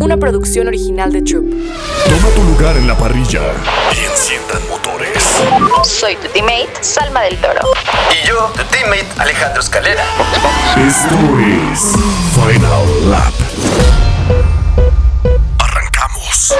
una producción original de Troop. Toma tu lugar en la parrilla y enciendan motores. Soy tu teammate, Salma del Toro. Y yo, tu teammate, Alejandro Escalera. Esto es Final Lap. Arrancamos.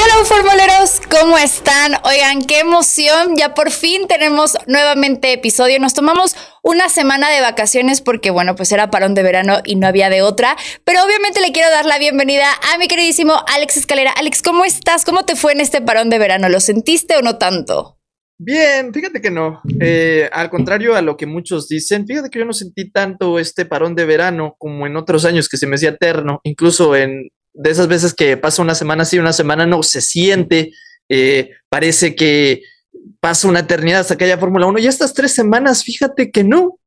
Hello formuleros, ¿cómo están? Oigan, qué emoción, ya por fin tenemos nuevamente episodio. Nos tomamos una semana de vacaciones porque, bueno, pues era parón de verano y no había de otra. Pero obviamente le quiero dar la bienvenida a mi queridísimo Alex Escalera. Alex, ¿cómo estás? ¿Cómo te fue en este parón de verano? ¿Lo sentiste o no tanto? Bien, fíjate que no. Eh, al contrario a lo que muchos dicen, fíjate que yo no sentí tanto este parón de verano como en otros años que se me hacía eterno, incluso en de esas veces que pasa una semana sí, una semana no, se siente, eh, parece que pasa una eternidad hasta que haya Fórmula 1 y estas tres semanas, fíjate que no.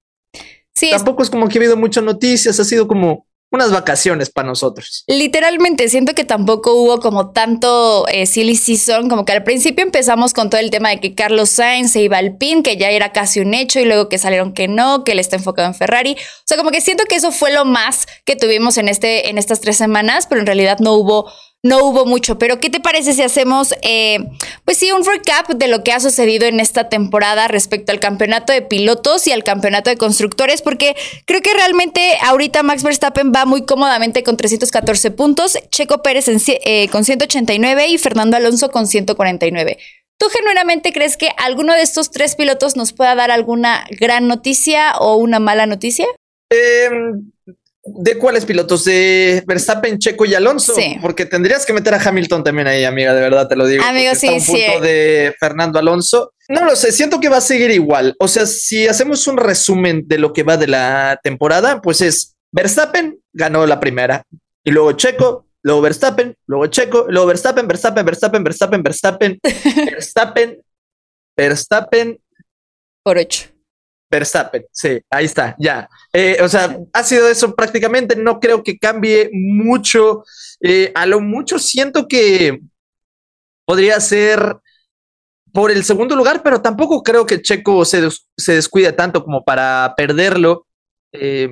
Sí, Tampoco es como que ha habido muchas noticias, ha sido como unas vacaciones para nosotros. Literalmente, siento que tampoco hubo como tanto eh, silly season, como que al principio empezamos con todo el tema de que Carlos Sainz se iba al pin, que ya era casi un hecho, y luego que salieron que no, que él está enfocado en Ferrari. O sea, como que siento que eso fue lo más que tuvimos en, este, en estas tres semanas, pero en realidad no hubo no hubo mucho, pero ¿qué te parece si hacemos, eh, pues sí, un recap de lo que ha sucedido en esta temporada respecto al campeonato de pilotos y al campeonato de constructores? Porque creo que realmente ahorita Max Verstappen va muy cómodamente con 314 puntos, Checo Pérez eh, con 189 y Fernando Alonso con 149. ¿Tú genuinamente crees que alguno de estos tres pilotos nos pueda dar alguna gran noticia o una mala noticia? Eh, ¿De cuáles pilotos? ¿De Verstappen, Checo y Alonso? Sí. Porque tendrías que meter a Hamilton también ahí, amiga, de verdad te lo digo. Amigo, sí, está un sí. de Fernando Alonso. No lo sé, siento que va a seguir igual. O sea, si hacemos un resumen de lo que va de la temporada, pues es Verstappen ganó la primera y luego Checo, luego Verstappen, luego Checo, luego Verstappen, Verstappen, Verstappen, Verstappen, Verstappen, Verstappen, Verstappen, Por ocho. Verstappen, sí, ahí está, ya. Eh, o sea, ha sido eso prácticamente, no creo que cambie mucho. Eh, a lo mucho siento que podría ser por el segundo lugar, pero tampoco creo que Checo se, des- se descuide tanto como para perderlo. Eh,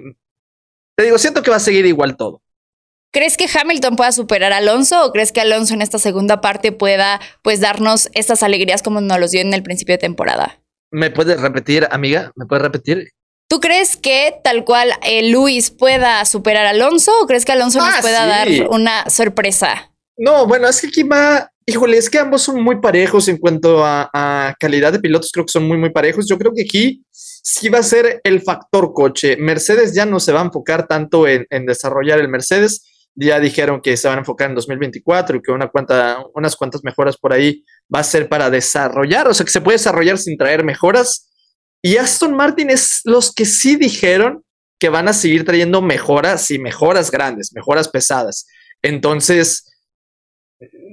te digo, siento que va a seguir igual todo. ¿Crees que Hamilton pueda superar a Alonso o crees que Alonso en esta segunda parte pueda pues darnos estas alegrías como nos los dio en el principio de temporada? ¿Me puedes repetir, amiga? ¿Me puedes repetir? ¿Tú crees que tal cual eh, Luis pueda superar a Alonso o crees que Alonso nos Ah, pueda sí. dar una sorpresa? No, bueno, es que aquí va, híjole, es que ambos son muy parejos en cuanto a, a calidad de pilotos, creo que son muy, muy parejos. Yo creo que aquí sí va a ser el factor coche. Mercedes ya no se va a enfocar tanto en, en desarrollar el Mercedes. Ya dijeron que se van a enfocar en 2024 y que una cuanta, unas cuantas mejoras por ahí va a ser para desarrollar, o sea, que se puede desarrollar sin traer mejoras. Y Aston Martin es los que sí dijeron que van a seguir trayendo mejoras y mejoras grandes, mejoras pesadas. Entonces,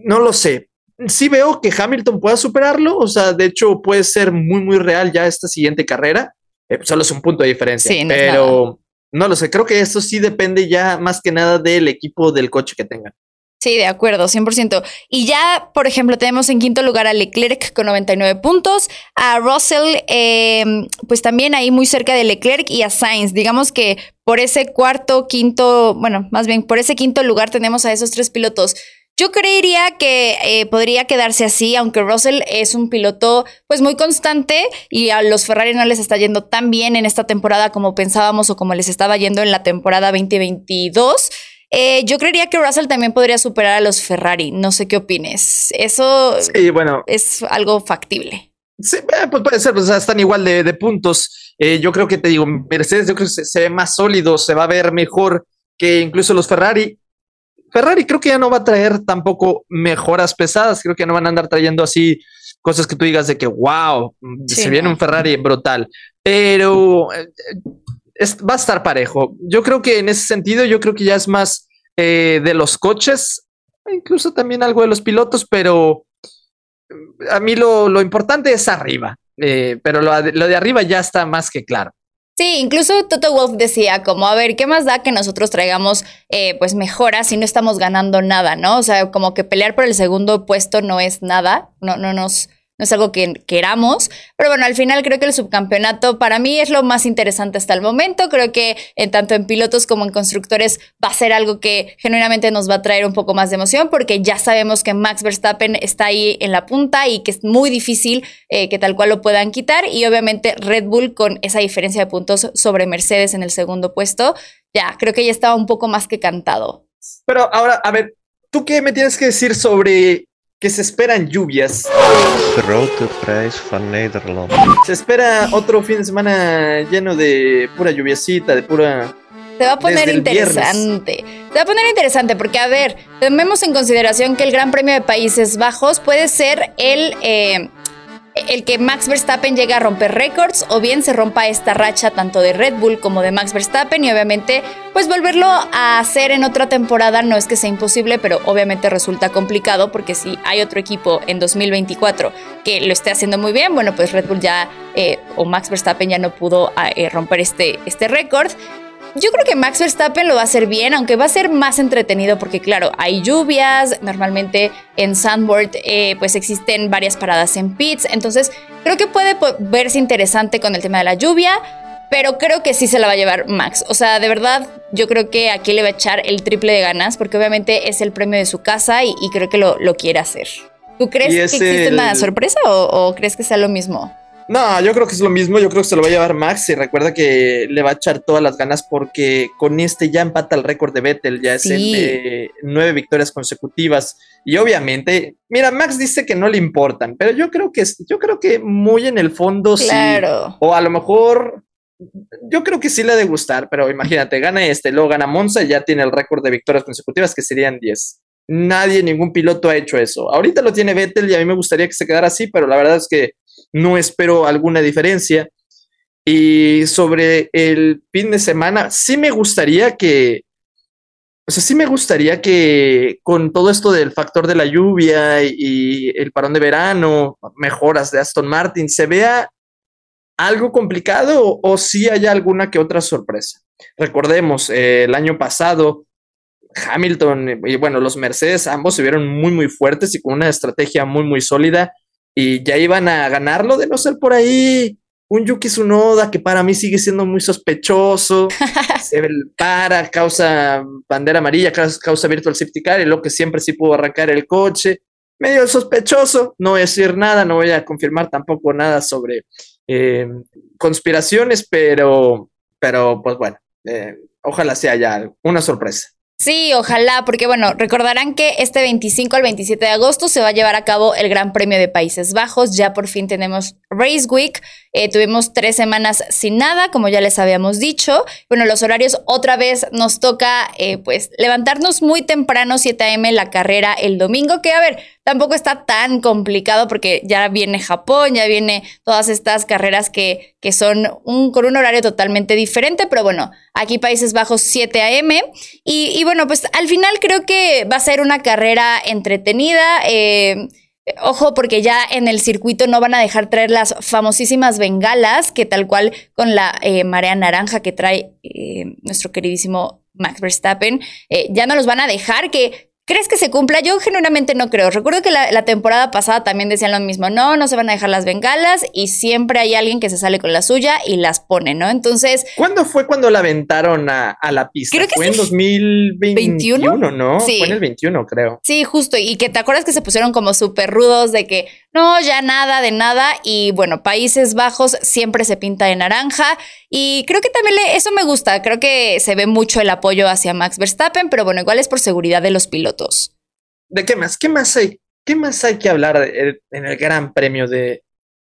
no lo sé. Sí veo que Hamilton pueda superarlo, o sea, de hecho puede ser muy, muy real ya esta siguiente carrera. Eh, solo es un punto de diferencia, Sí, no es pero no lo sé. Creo que eso sí depende ya más que nada del equipo del coche que tengan. Sí, de acuerdo, 100%. Y ya, por ejemplo, tenemos en quinto lugar a Leclerc con 99 puntos, a Russell, eh, pues también ahí muy cerca de Leclerc y a Sainz. Digamos que por ese cuarto, quinto, bueno, más bien por ese quinto lugar tenemos a esos tres pilotos. Yo creería que eh, podría quedarse así, aunque Russell es un piloto pues muy constante y a los Ferrari no les está yendo tan bien en esta temporada como pensábamos o como les estaba yendo en la temporada 2022. Eh, yo creería que Russell también podría superar a los Ferrari. No sé qué opines. Eso Sí, bueno, es algo factible. Sí, eh, pues puede ser, pues, o sea, están igual de, de puntos. Eh, yo creo que te digo, Mercedes, yo creo que se, se ve más sólido, se va a ver mejor que incluso los Ferrari. Ferrari creo que ya no va a traer tampoco mejoras pesadas, creo que no van a andar trayendo así cosas que tú digas de que, wow, Sí, se viene no. un Ferrari brutal, pero eh, es- va a estar parejo. Yo creo que en ese sentido, yo creo que ya es más eh, de los coches, incluso también algo de los pilotos, pero a mí lo, lo importante es arriba, eh, pero lo, lo de arriba ya está más que claro. Sí, incluso Toto Wolf decía como, a ver, ¿qué más da que nosotros traigamos eh, pues mejoras si no estamos ganando nada, ¿no? O sea, como que pelear por el segundo puesto no es nada, no, no nos no es algo que queramos. Pero bueno, al final creo que el subcampeonato para mí es lo más interesante hasta el momento. Creo que en tanto en pilotos como en constructores va a ser algo que genuinamente nos va a traer un poco más de emoción porque ya sabemos que Max Verstappen está ahí en la punta y que es muy difícil eh, que tal cual lo puedan quitar. Y obviamente Red Bull con esa diferencia de puntos sobre Mercedes en el segundo puesto, ya creo que ya estaba un poco más que cantado. Pero ahora, a ver, ¿tú qué me tienes que decir sobre que se esperan lluvias? Grote prijs van Nederland. Se espera otro fin de semana lleno de pura lluviecita, de pura... Se va a poner interesante. Se va a poner interesante porque, a ver, tomemos en consideración que el Gran Premio de Países Bajos puede ser el, eh, el que Max Verstappen llegue a romper récords o bien se rompa esta racha tanto de Red Bull como de Max Verstappen y obviamente pues volverlo a hacer en otra temporada no es que sea imposible, pero obviamente resulta complicado porque si hay otro equipo en 2024 que lo esté haciendo muy bien, bueno pues Red Bull ya eh, o Max Verstappen ya no pudo eh, romper este, este récord. Yo creo que Max Verstappen lo va a hacer bien, aunque va a ser más entretenido porque claro, hay lluvias, normalmente en Sandboard eh, pues existen varias paradas en pits, entonces creo que puede verse interesante con el tema de la lluvia, pero creo que sí se la va a llevar Max. O sea, de verdad, yo creo que aquí le va a echar el triple de ganas porque obviamente es el premio de su casa y, y creo que lo, lo, quiere hacer. ¿Tú crees que existe el... una sorpresa o, o crees que sea lo mismo? No, yo creo que es lo mismo, yo creo que se lo va a llevar Max y recuerda que le va a echar todas las ganas porque con este ya empata el récord de Vettel, ya es sí. el de nueve victorias consecutivas y obviamente, mira, Max dice que no le importan, pero yo creo que yo creo que muy en el fondo claro. sí, o a lo mejor yo creo que sí le ha de gustar, pero imagínate, gana este, luego gana Monza y ya tiene el récord de victorias consecutivas que serían 10. Nadie, ningún piloto ha hecho eso. Ahorita lo tiene Vettel y a mí me gustaría que se quedara así, pero la verdad es que no espero alguna diferencia. Y sobre el fin de semana, sí me gustaría que, o sea, sí me gustaría que con todo esto del factor de la lluvia y, el parón de verano, mejoras de Aston Martin, se vea algo complicado o, o sí haya alguna que otra sorpresa. Recordemos, eh, el año pasado Hamilton y bueno, los Mercedes ambos se vieron muy muy fuertes y con una estrategia muy muy sólida y ya iban a ganarlo de no ser por ahí. Un Yuki Tsunoda que para mí sigue siendo muy sospechoso, se para, causa bandera amarilla, causa, virtual safety car y lo que siempre sí pudo arrancar el coche, medio sospechoso, no voy a decir nada, no voy a confirmar tampoco nada sobre eh, conspiraciones, pero, pero pues bueno, eh, ojalá sea ya una sorpresa. Sí, ojalá, porque bueno, recordarán que este 25 al 27 de agosto se va a llevar a cabo el Gran Premio de Países Bajos. Ya por fin tenemos Race Week. Eh, tuvimos tres semanas sin nada, como ya les habíamos dicho. Bueno, los horarios otra vez nos toca eh, pues levantarnos muy temprano, 7 a.m. la carrera el domingo, que a ver, tampoco está tan complicado porque ya viene Japón, ya viene todas estas carreras que, que son un, con un horario totalmente diferente, pero bueno, aquí Países Bajos 7 a.m. Y, y, bueno, pues al final creo que va a ser una carrera entretenida. Eh, Ojo, porque ya en el circuito no van a dejar traer las famosísimas bengalas, que tal cual con la eh, marea naranja que trae eh, nuestro queridísimo Max Verstappen, eh, ya no los van a dejar, que ¿Crees que se cumpla? Yo genuinamente no creo. Recuerdo que la, la, temporada pasada también decían lo mismo. No, no se van a dejar las bengalas y siempre hay alguien que se sale con la suya y las pone, ¿no? Entonces... ¿Cuándo fue cuando la aventaron a, a la pista? Creo que fue sí. en 2021, 21? ¿no? Sí. Fue en el 21, creo. Sí, justo. Y que te acuerdas que se pusieron como súper rudos de que no, ya nada de nada. Y bueno, Países Bajos siempre se pinta de naranja. Y creo que también le, eso me gusta. Creo que se ve mucho el apoyo hacia Max Verstappen, pero bueno, igual es por seguridad de los pilotos. ¿De qué más? ¿Qué más hay? ¿Qué más hay que hablar en el Gran Premio de,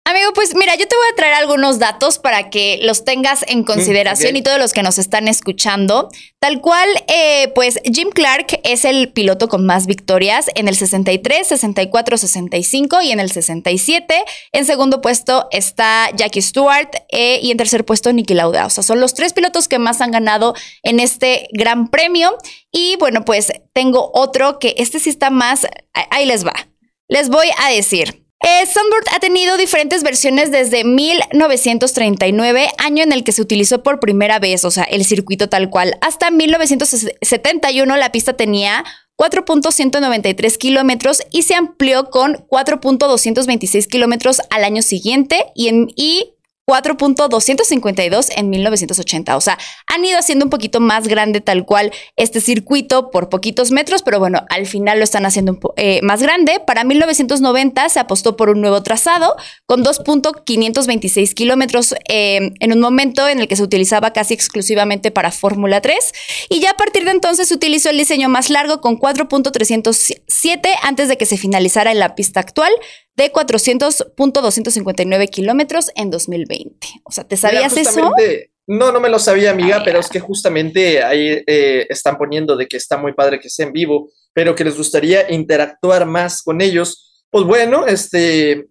Amigo, pues mira, yo te voy a traer algunos datos para que los tengas en consideración Mm, y todos los que nos están escuchando. Tal cual, eh, pues Jim Clark es el piloto con más victorias en el 63, 64, 65 y en el 67. En segundo puesto está Jackie Stewart eh, y en tercer puesto Nicky Lauda. O sea, son los tres pilotos que más han ganado en este gran premio. Y bueno, pues tengo otro que este sí está más... Ahí les va. Les voy a decir. Eh, ha tenido diferentes versiones desde 1939, año en el que se utilizó por primera vez, o sea, el circuito tal cual. Hasta 1971 la pista tenía 4.193 kilómetros y se amplió con 4.226 kilómetros al año siguiente y, en, y 4.252 en 1980. O sea, han ido haciendo un poquito más grande tal cual este circuito por poquitos metros, pero bueno, al final lo están haciendo un eh, más grande. Para 1990 se apostó por un nuevo trazado con 2.526 kilómetros eh, en un momento en el que se utilizaba casi exclusivamente para Fórmula 3 y ya a partir de entonces se utilizó el diseño más largo con 4.307 antes de que se finalizara en la pista actual de 400.259 kilómetros en 2020. O sea, ¿te sabías eso? No, no me lo sabía, amiga, pero es que justamente ahí eh, están poniendo de que está muy padre que sea en vivo, pero que les gustaría interactuar más con ellos. Pues bueno, este,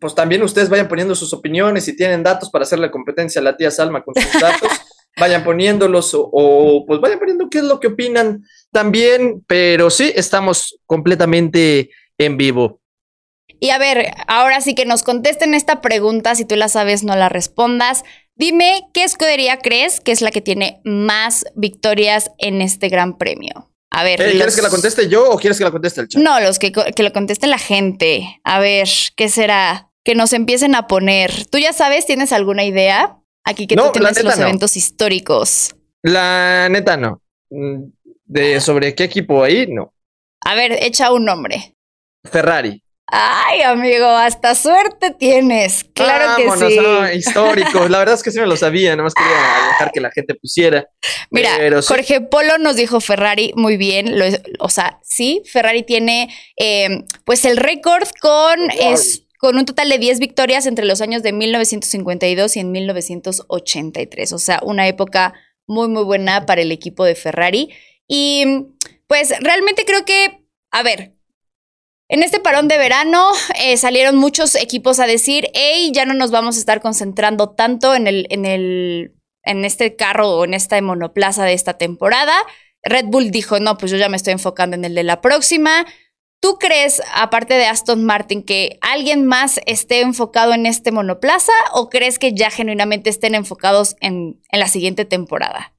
pues también ustedes vayan poniendo sus opiniones, y tienen datos para hacerle competencia a la tía Salma con sus datos, vayan poniéndolos o, o, pues vayan poniendo qué es lo que opinan también, pero sí, estamos completamente en vivo. Y a ver, ahora sí que nos contesten esta pregunta, si tú la sabes, no la respondas. Dime, ¿qué escudería crees que es la que tiene más victorias en este gran premio? A ver. Eh, ¿Quieres que la conteste yo o quieres que la conteste el chat? No, los que, que lo conteste la gente. A ver, ¿qué será? Que nos empiecen a poner. ¿Tú ya sabes? ¿Tienes alguna idea? Aquí que tú tienes los eventos históricos. La neta no. Mm, De sobre qué equipo ahí, no. A ver, echa un nombre. Ferrari. Ay, amigo, hasta suerte tienes. Claro que sí. No, histórico. La verdad es que sí me lo sabía, más quería dejar que la gente pusiera. Mira, Jorge Polo nos dijo Ferrari muy bien. Lo, o sea, sí, Ferrari tiene eh, pues el récord con, es, con un total de 10 victorias entre los años de 1952 y en 1983. O sea, una época muy, muy buena para el equipo de Ferrari. Y pues realmente creo que, a ver, en este parón de verano eh, salieron muchos equipos a decir, hey, ya no nos vamos a estar concentrando tanto en, el, en, el, en este carro o en esta monoplaza de esta temporada. Red Bull dijo, no, pues yo ya me estoy enfocando en el de la próxima. ¿Tú crees, aparte de Aston Martin, que alguien más esté enfocado en este monoplaza o crees que ya genuinamente estén enfocados en, en la siguiente temporada?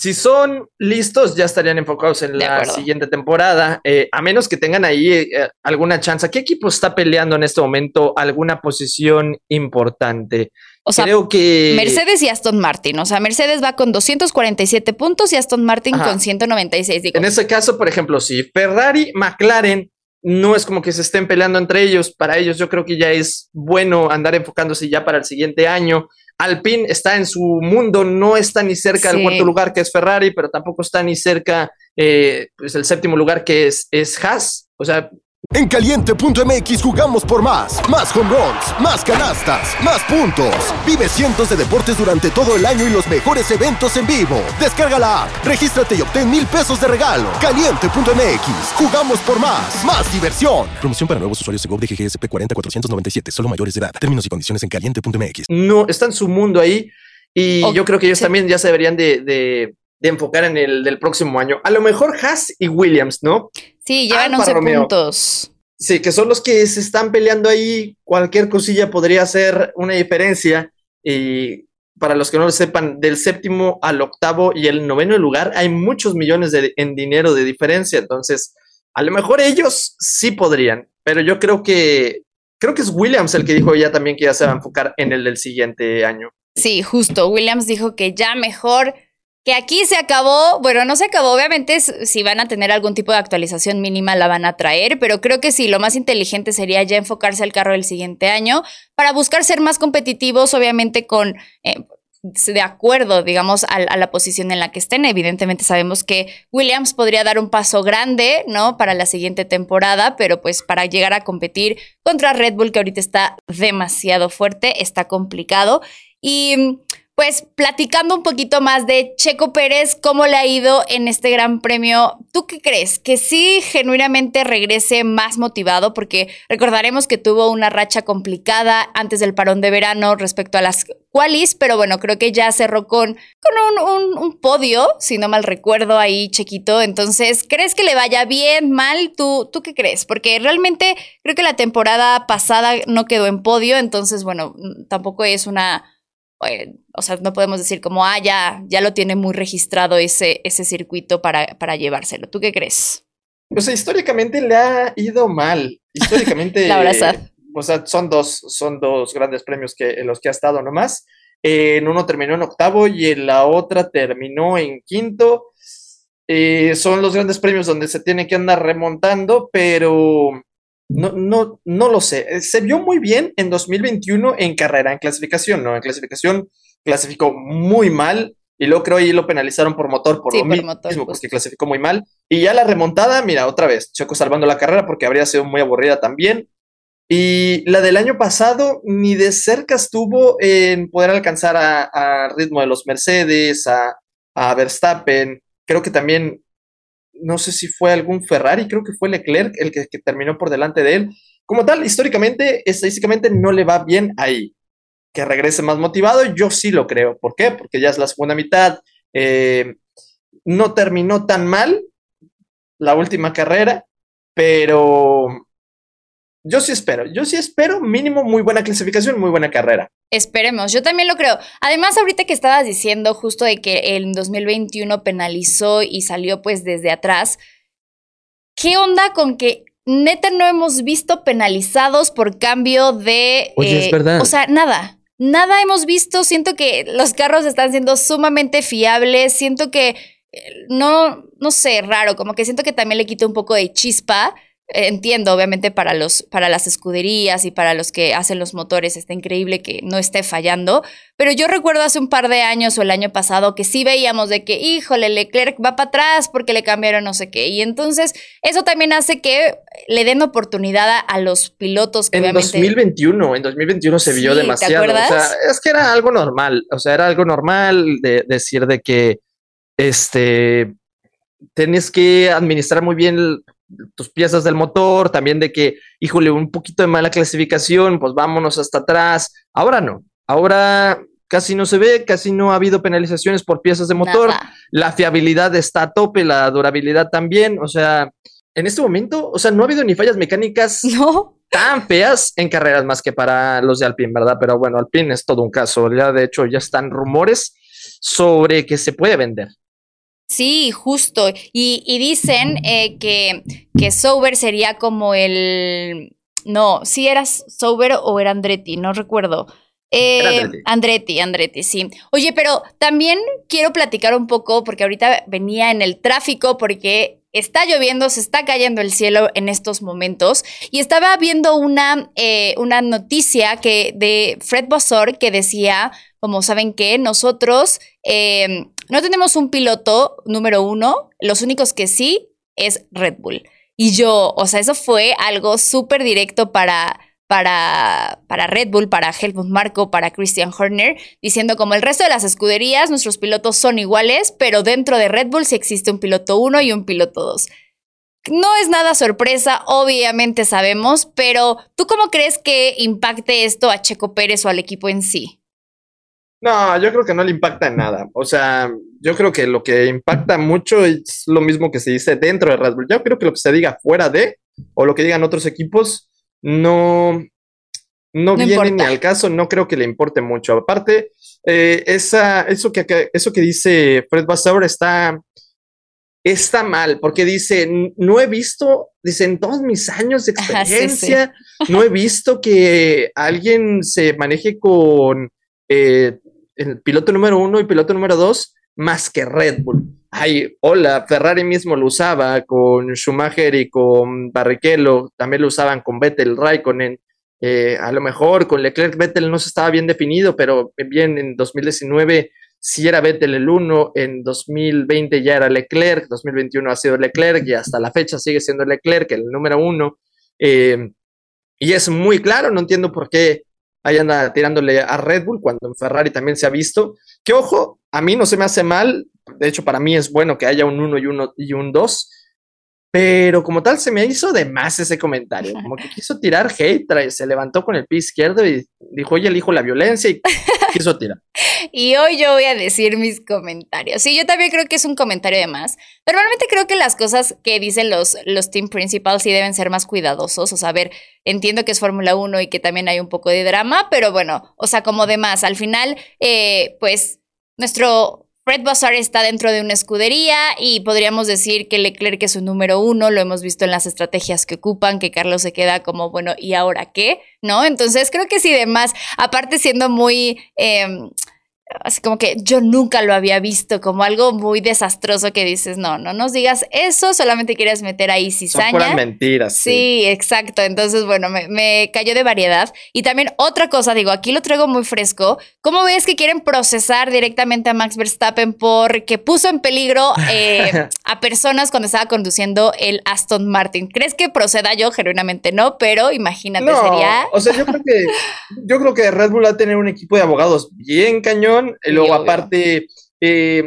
Si son listos, ya estarían enfocados en la siguiente temporada, eh, a menos que tengan ahí eh, alguna chance. ¿Qué equipo está peleando en este momento alguna posición importante? O sea, Creo que Mercedes y Aston Martin. O sea, Mercedes va con 247 puntos y Aston Martin con 196. En ese caso, por ejemplo, si Ferrari, McLaren no es como que se estén peleando entre ellos. Para ellos yo creo que ya es bueno andar enfocándose ya para el siguiente año. Alpine está en su mundo, no está ni cerca del cuarto lugar que es Ferrari, pero tampoco está ni cerca eh, pues el séptimo lugar que es, es Haas. O sea, en caliente.mx jugamos por más. Más home runs, más canastas, más puntos. Vive cientos de deportes durante todo el año y los mejores eventos en vivo. Descarga la app, regístrate y obtén mil pesos de regalo. Caliente.mx, jugamos por más. Más diversión. Promoción para nuevos usuarios de GOV de GGSP 40497, solo mayores de edad. Términos y condiciones en caliente.mx. No, está en su mundo ahí. Y yo creo que ellos también ya se deberían de, de, de, enfocar en el del próximo año. A lo mejor Haas y Williams, ¿no? Sí, llevan Alfa 11 Romeo. puntos. Sí, que son los que se están peleando ahí. Cualquier cosilla podría hacer una diferencia. Y para los que no lo sepan, del séptimo al octavo y el noveno lugar hay muchos millones de, en dinero de diferencia. Entonces, a lo mejor ellos sí podrían, pero yo creo que creo que es Williams el que dijo ya también que ya se va a enfocar en el del siguiente año. Sí, justo. Williams dijo que ya mejor que aquí se acabó, bueno, no se acabó, obviamente si van a tener algún tipo de actualización mínima la van a traer, pero creo que sí, lo más inteligente sería ya enfocarse al carro del siguiente año para buscar ser más competitivos, obviamente con... Eh, de acuerdo, digamos, a, a, la posición en la que estén. Evidentemente sabemos que Williams podría dar un paso grande, ¿no? Para la siguiente temporada, pero pues para llegar a competir contra Red Bull, que ahorita está demasiado fuerte, está complicado. Y pues platicando un poquito más de Checo Pérez, cómo le ha ido en este gran premio. ¿Tú qué crees? ¿Que sí genuinamente regrese más motivado? Porque recordaremos que tuvo una racha complicada antes del parón de verano respecto a las qualis, pero bueno, creo que ya cerró con, con un, podio, si no mal recuerdo ahí, Chequito. Entonces, ¿crees que le vaya bien, mal? ¿Tú, ¿Tú qué crees? Porque realmente creo que la temporada pasada no quedó en podio, entonces, bueno, tampoco es una o sea, no podemos decir como, ah, ya, ya lo tiene muy registrado ese, ese circuito para, para llevárselo. ¿Tú qué crees? O sea, históricamente le ha ido mal. Históricamente. La verdad. O sea, son dos, son dos grandes premios que, en los que ha estado nomás. en uno terminó en octavo y en la otra terminó en quinto. Eh, son los grandes premios donde se tiene que andar remontando, pero no, no, no lo sé. Se vio muy bien en 2021 en carrera, en clasificación, ¿no? En clasificación clasificó muy mal y luego creo ahí lo penalizaron por motor, por Sí, lo por mismo, motor, porque clasificó muy mal. Y ya la remontada, mira, otra vez, Checo salvando la carrera porque habría sido muy aburrida también. Y la del año pasado ni de cerca estuvo en poder alcanzar a, a ritmo de los Mercedes, a, a Verstappen. Creo que también, no sé si fue algún Ferrari, creo que fue Leclerc el que, terminó por delante de él. Como tal, históricamente, estadísticamente no le va bien ahí. Que regrese más motivado, yo sí lo creo. ¿Por qué? Porque ya es la segunda mitad. eh, no terminó tan mal la última carrera, pero yo sí espero, yo sí espero mínimo muy buena clasificación, muy buena carrera. Esperemos, yo también lo creo. Además, ahorita que estabas diciendo justo de que en 2021 penalizó y salió pues desde atrás, ¿qué onda con que neta no hemos visto penalizados por cambio de... eh, Oye, es verdad. O sea, nada. Nada hemos visto. Siento que los carros están siendo sumamente fiables. Siento que eh, no, no sé, raro, como que siento que también le quita un poco de chispa. Entiendo, obviamente, para, los, para las escuderías y para los que hacen los motores, está increíble que no esté fallando. Pero yo recuerdo hace un par de años o el año pasado que sí veíamos de que, híjole, Leclerc va para atrás porque le cambiaron no sé qué. Y entonces eso también hace que le den oportunidad a, a los pilotos que En obviamente... 2021, en 2021 se vio Sí, ¿te demasiado. O sea, es que era algo normal. O sea, era algo normal de decir de que este tienes que administrar muy bien el- tus piezas del motor, también de que, híjole, un poquito de mala clasificación, pues vámonos hasta atrás. Ahora no. Ahora casi no se ve, casi no ha habido penalizaciones por piezas de motor. Nada. La fiabilidad está a tope, la durabilidad también. O sea, en este momento, o sea, no ha habido ni fallas mecánicas No, tan feas en carreras más que para los de Alpine, ¿verdad? Pero bueno, Alpine es todo un caso. Ya de hecho ya están rumores sobre que se puede vender. Sí, justo. Y, y dicen eh, que, que Sauber sería como el. No, si era Sauber o era Andretti, no recuerdo. Eh, Andretti. Andretti, Andretti, sí. Oye, pero también quiero platicar un poco, porque ahorita venía en el tráfico, porque está lloviendo, se está cayendo el cielo en estos momentos, y estaba viendo una, eh, una noticia que de Fred Bossor que decía, como saben que nosotros eh, no tenemos un piloto número uno, los únicos que sí es Red Bull. Y yo, o sea, eso fue algo súper directo para, para, para Red Bull, para Helmut Marko, para Christian Horner, diciendo como el resto de las escuderías, nuestros pilotos son iguales, pero dentro de Red Bull sí existe un piloto uno y un piloto dos. No es nada sorpresa, obviamente sabemos, pero ¿tú cómo crees que impacte esto a Checo Pérez o al equipo en sí? No, yo creo que no le impacta en nada. O sea, yo creo que lo que impacta mucho es lo mismo que se dice dentro de Bull. Yo creo que lo que se diga fuera de, o lo que digan otros equipos, no, no, No viene importa. ni al caso, no creo que le importe mucho. Aparte, eh, esa, eso, que, que- eso que dice Fred Vasseur está, está mal, porque dice, "N- no he visto, dice, en todos mis años de Ajá, sí, sí. experiencia, no he visto que alguien se maneje con eh, el piloto número uno y piloto número dos más que Red Bull. Ay, hola, Ferrari mismo lo usaba con Schumacher y con Barrichello, también lo usaban con Vettel, Raikkonen, eh, a lo mejor con Leclerc Vettel no se estaba bien definido, pero bien en 2019 sí era Vettel el uno, en 2020 ya era Leclerc, 2021 ha sido Leclerc y hasta la fecha sigue siendo Leclerc el número uno. Eh, y es muy claro, no entiendo por qué ahí anda tirándole a Red Bull cuando en Ferrari también se ha visto. Que ojo, a mí no se me hace mal, de hecho para mí es bueno que haya un 1 y, uno, y un 2, pero como tal se me hizo de más ese comentario, como que quiso tirar hate, se levantó con el pie izquierdo y dijo, oye, elijo la violencia y quiso tirar. Y hoy yo voy a decir mis comentarios. Sí, yo también creo que es un comentario de más. Normalmente creo que las cosas que dicen los, los team principals sí deben ser más cuidadosos. O sea, a ver, entiendo que es Fórmula 1 y que también hay un poco de drama, pero bueno, o sea, como de más. Al final, eh, pues nuestro Fred Vassar está dentro de una escudería y podríamos decir que Leclerc es su número uno, lo hemos visto en las estrategias que ocupan, que Carlos se queda como, bueno, ¿y ahora qué? ¿No? Entonces creo que sí, demás, aparte siendo muy... em, así como que yo nunca lo había visto como algo muy desastroso que dices, no, no nos digas eso, solamente quieres meter ahí Son puras cizaña. mentiras. Sí, exacto. Entonces, bueno, me, me cayó de variedad. Y también otra cosa, digo, aquí lo traigo muy fresco. ¿Cómo ves que quieren procesar directamente a Max Verstappen porque puso en peligro eh, a personas cuando estaba conduciendo el Aston Martin? ¿Crees que proceda yo? Genuinamente no, pero imagínate, No, sería... o sea, yo creo que yo creo que Red Bull va a tener un equipo de abogados bien cañón. Y luego, obvio. aparte, eh,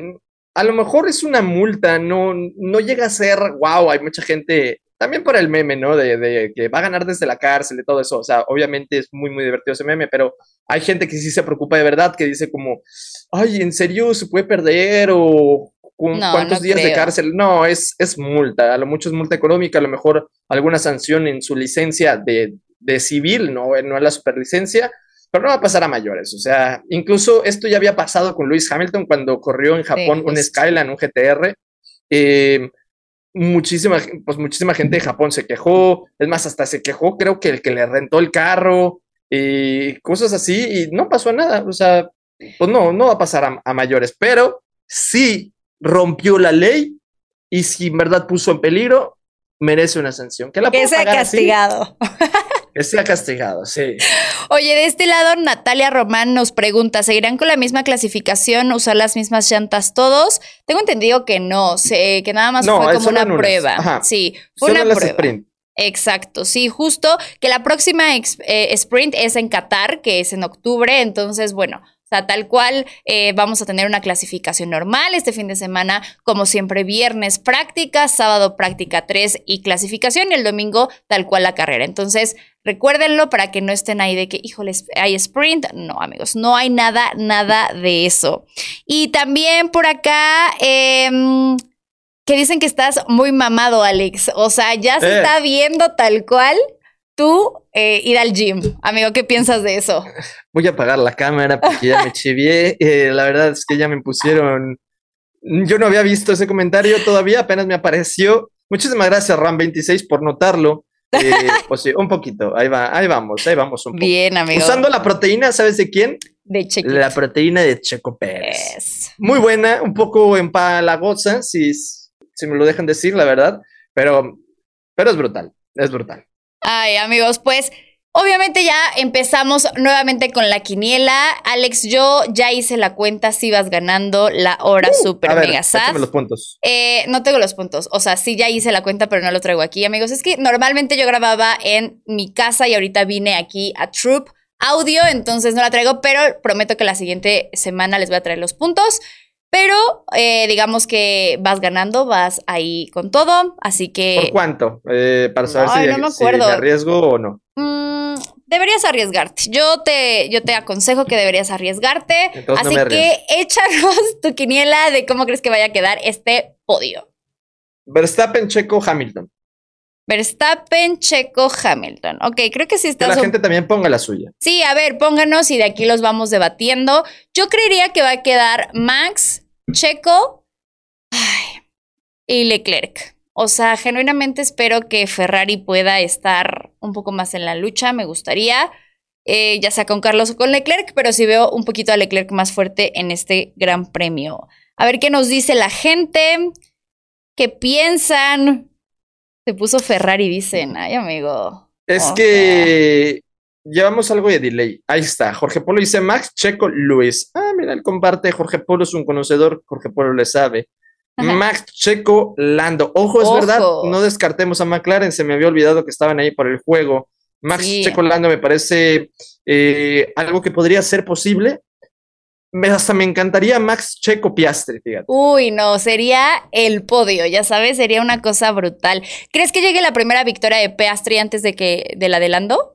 a lo mejor es una multa, no, no llega a ser wow. Hay mucha gente, también por el meme, ¿no? De, de que va a ganar desde la cárcel y todo eso. O sea, obviamente es muy, muy divertido ese meme, pero hay gente que sí se preocupa de verdad, que dice como, ay, ¿en serio se puede perder? O ¿cu- No, cuántos no días de cárcel? No, es, es multa. A lo mucho es multa económica, a lo mejor alguna sanción en su licencia de, de civil, no, no la superlicencia, pero no va a pasar a mayores. O sea, incluso esto ya había pasado con Lewis Hamilton cuando corrió en Japón un justo. Skyline, un GTR. Eh, muchísima, pues muchísima gente de Japón se quejó, es más, hasta se quejó, creo que el que le rentó el carro, y cosas así, y no pasó nada. O sea, pues no, no va a pasar a, a mayores, pero sí rompió la ley y si en verdad puso en peligro, merece una sanción. Que la sea pagar castigado. sea castigado, sí. Oye, de este lado, Natalia Román nos pregunta, ¿seguirán con la misma clasificación, usar las mismas llantas todos? Tengo entendido que no, sé, que nada más No, fue eh, como una prueba. Ajá. Sí, fue Solo una prueba. sprint. Exacto, sí, justo que la próxima eh, sprint es en Qatar, que es en octubre, entonces, bueno, sea, tal cual eh, vamos a tener una clasificación normal este fin de semana, como siempre, viernes práctica, sábado práctica 3 y clasificación, y el domingo tal cual la carrera. Entonces, recuérdenlo para que no estén ahí de que, híjoles, hay sprint. No, amigos, no hay nada, nada de eso. Y también por acá, em, que dicen que estás muy mamado, Alex. O sea, ya se Eh. está viendo tal cual tú eh, ir al gym. Amigo, ¿qué piensas de eso? Voy a apagar la cámara porque ya me chivié. Eh, la verdad es que ya me pusieron. Yo no había visto ese comentario todavía, apenas me apareció. Muchísimas gracias, Ram26, por notarlo. Eh, pues sí, un poquito. Ahí va, ahí vamos, ahí vamos un poco. Bien, amigo. Usando la proteína, ¿sabes de quién? de chequito. La proteína de Checo Pérez. Muy buena, un poco empalagosa, si, si me lo dejan decir, la verdad. Pero, pero es brutal, es brutal. Ay, amigos, pues obviamente ya empezamos nuevamente con la quiniela. Alex, yo ya hice la cuenta si vas ganando la hora super Uh, A ver, mega sad. los puntos. Eh, no tengo los puntos. O sea, sí ya hice la cuenta, pero no lo traigo aquí, amigos. Es que normalmente yo grababa en mi casa y ahorita vine aquí a Troop Audio, entonces no la traigo, pero prometo que la siguiente semana les voy a traer los puntos. Pero eh, digamos que vas ganando, vas ahí con todo, así que ¿Por cuánto? Eh, para saber si, no me si acuerdo. me arriesgo o no. mm, deberías arriesgarte. Yo te, yo te aconsejo que deberías arriesgarte. Entonces así que échanos tu quiniela de cómo crees que vaya a quedar este podio. Verstappen, Checo, Hamilton. Verstappen, Checo, Hamilton. Ok, creo que sí Que estás. la gente también ponga la suya. Sí, a ver, pónganos y de aquí los vamos debatiendo. Yo creería que va a quedar Max, Checo ay, y Leclerc. O sea, genuinamente espero que Ferrari pueda estar un poco más en la lucha. Me gustaría, eh, ya sea con Carlos o con Leclerc, pero sí veo un poquito a Leclerc más fuerte en este gran premio. A ver qué nos dice la gente. ¿Qué piensan? Se puso Ferrari, dicen. Ay, amigo. Es O que llevamos algo de delay. Ahí está. Jorge Polo dice Max, Checo, Luis. Ah, mira, él comparte. Jorge Polo es un conocedor. Jorge Polo le sabe. Ajá. Max, Checo, Lando. Ojo, es Ojo. verdad. No descartemos a McLaren. Se me había olvidado que estaban ahí por el juego. Max, Sí. Checo, Lando me parece eh, algo que podría ser posible. Me, hasta me encantaría Max, Checo, Piastri, fíjate. Uy, no, sería el podio, ya sabes, sería una cosa brutal. ¿Crees que llegue la primera victoria de Piastri antes de que de la de Lando?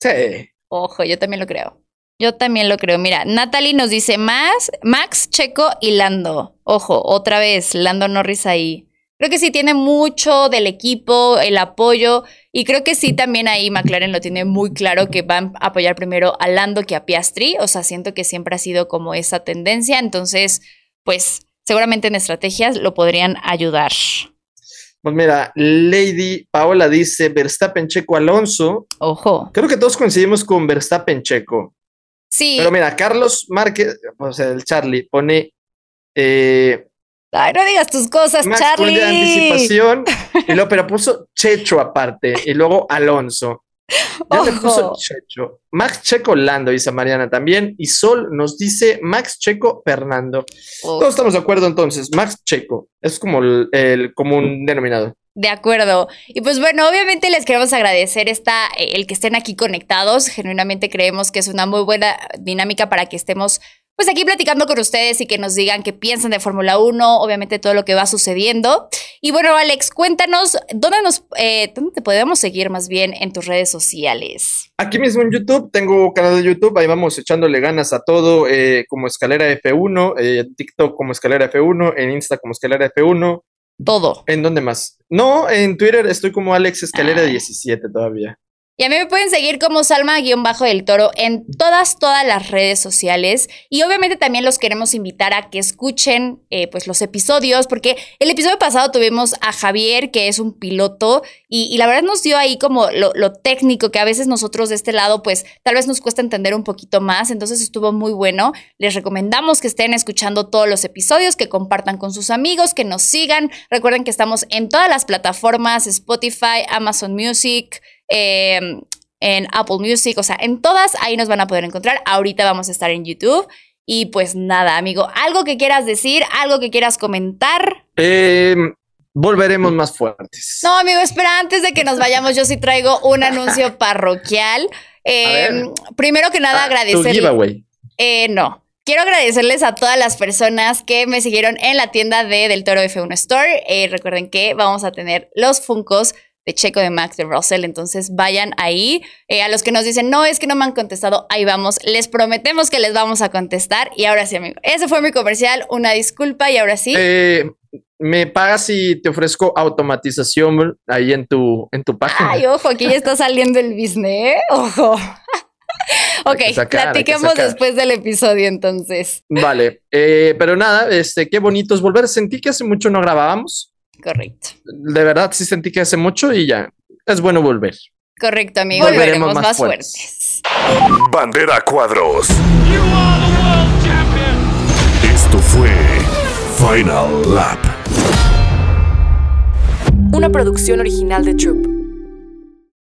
Sí. Ojo, yo también lo creo. Yo también lo creo. Mira, Natalie nos dice más, Max, Checo y Lando. Ojo, otra vez, Lando Norris ahí. Creo que sí tiene mucho del equipo, el apoyo, y creo que sí también ahí McLaren lo tiene muy claro que van a apoyar primero a Lando que a Piastri. O sea, siento que siempre ha sido como esa tendencia. Entonces, pues seguramente en estrategias lo podrían ayudar. Pues mira, Lady Paola dice Verstappen Checo Alonso. Ojo. Creo que todos coincidimos con Verstappen Checo. Sí. Pero mira, Carlos Márquez, o sea, el Charlie, pone eh, Ay, no digas tus cosas, Max Charlie. de anticipación. y luego, pero puso Checho aparte. Y luego Alonso. Ya Ojo. puso Checho. Max Checo Lando, dice Mariana también. Y Sol nos dice Max Checo Fernando. Todos estamos de acuerdo entonces. Max Checo. Es como el, el común denominador. De acuerdo. Y pues bueno, obviamente les queremos agradecer esta, eh, el que estén aquí conectados. Genuinamente creemos que es una muy buena dinámica para que estemos pues aquí platicando con ustedes y que nos digan qué piensan de Fórmula 1, obviamente todo lo que va sucediendo. Y bueno, Alex, cuéntanos, ¿dónde nos, eh, dónde te podemos seguir más bien en tus redes sociales? Aquí mismo en YouTube, tengo canal de YouTube, ahí vamos echándole ganas a todo, eh, como Escalera F1, eh, TikTok como Escalera F1, en Insta como Escalera F1, Todo. ¿en dónde más? No, en Twitter estoy como Alex Escalera 17 todavía. Y a mí me pueden seguir como Salma-del Toro en todas, todas las redes sociales. Y obviamente también los queremos invitar a que escuchen eh, pues los episodios, porque el episodio pasado tuvimos a Javier, que es un piloto, y, y la verdad nos dio ahí como lo, lo técnico, que a veces nosotros de este lado pues tal vez nos cuesta entender un poquito más. Entonces estuvo muy bueno. Les recomendamos que estén escuchando todos los episodios, que compartan con sus amigos, que nos sigan. Recuerden que estamos en todas las plataformas, Spotify, Amazon Music eh, en Apple Music, o sea, en todas ahí nos van a poder encontrar. Ahorita vamos a estar en YouTube. Y pues nada, amigo, algo que quieras decir, algo que quieras comentar. Eh, volveremos más fuertes. No, amigo, espera, antes de que nos vayamos, yo sí traigo un anuncio parroquial. Eh, ver. primero que nada, Ah, agradecer. Eh, no. Quiero agradecerles a todas las personas que me siguieron en la tienda de Del Toro F1 Store. Eh, recuerden que vamos a tener los Funcos de Checo, de Max, de Russell. Entonces vayan ahí. Eh, a los que nos dicen, no, es que no me han contestado, ahí vamos. Les prometemos que les vamos a contestar. Y ahora sí, amigo. Ese fue mi comercial. Una disculpa. Y ahora sí. Eh, me pagas si te ofrezco automatización ahí en tu, en tu página. Ay, ojo, aquí ya está saliendo el business, ¿eh? Ojo. ok, sacar, platiquemos después del episodio entonces. Vale, eh, pero nada, este, qué bonito es volver. Sentí que hace mucho no grabábamos. Correcto. De verdad, sí sentí que hace mucho y ya. Es bueno volver. Correcto, amigo. Volveremos Volveremos más más, fuertes. fuertes. Bandera cuadros. Esto fue Final Lap. Una producción original de Troop.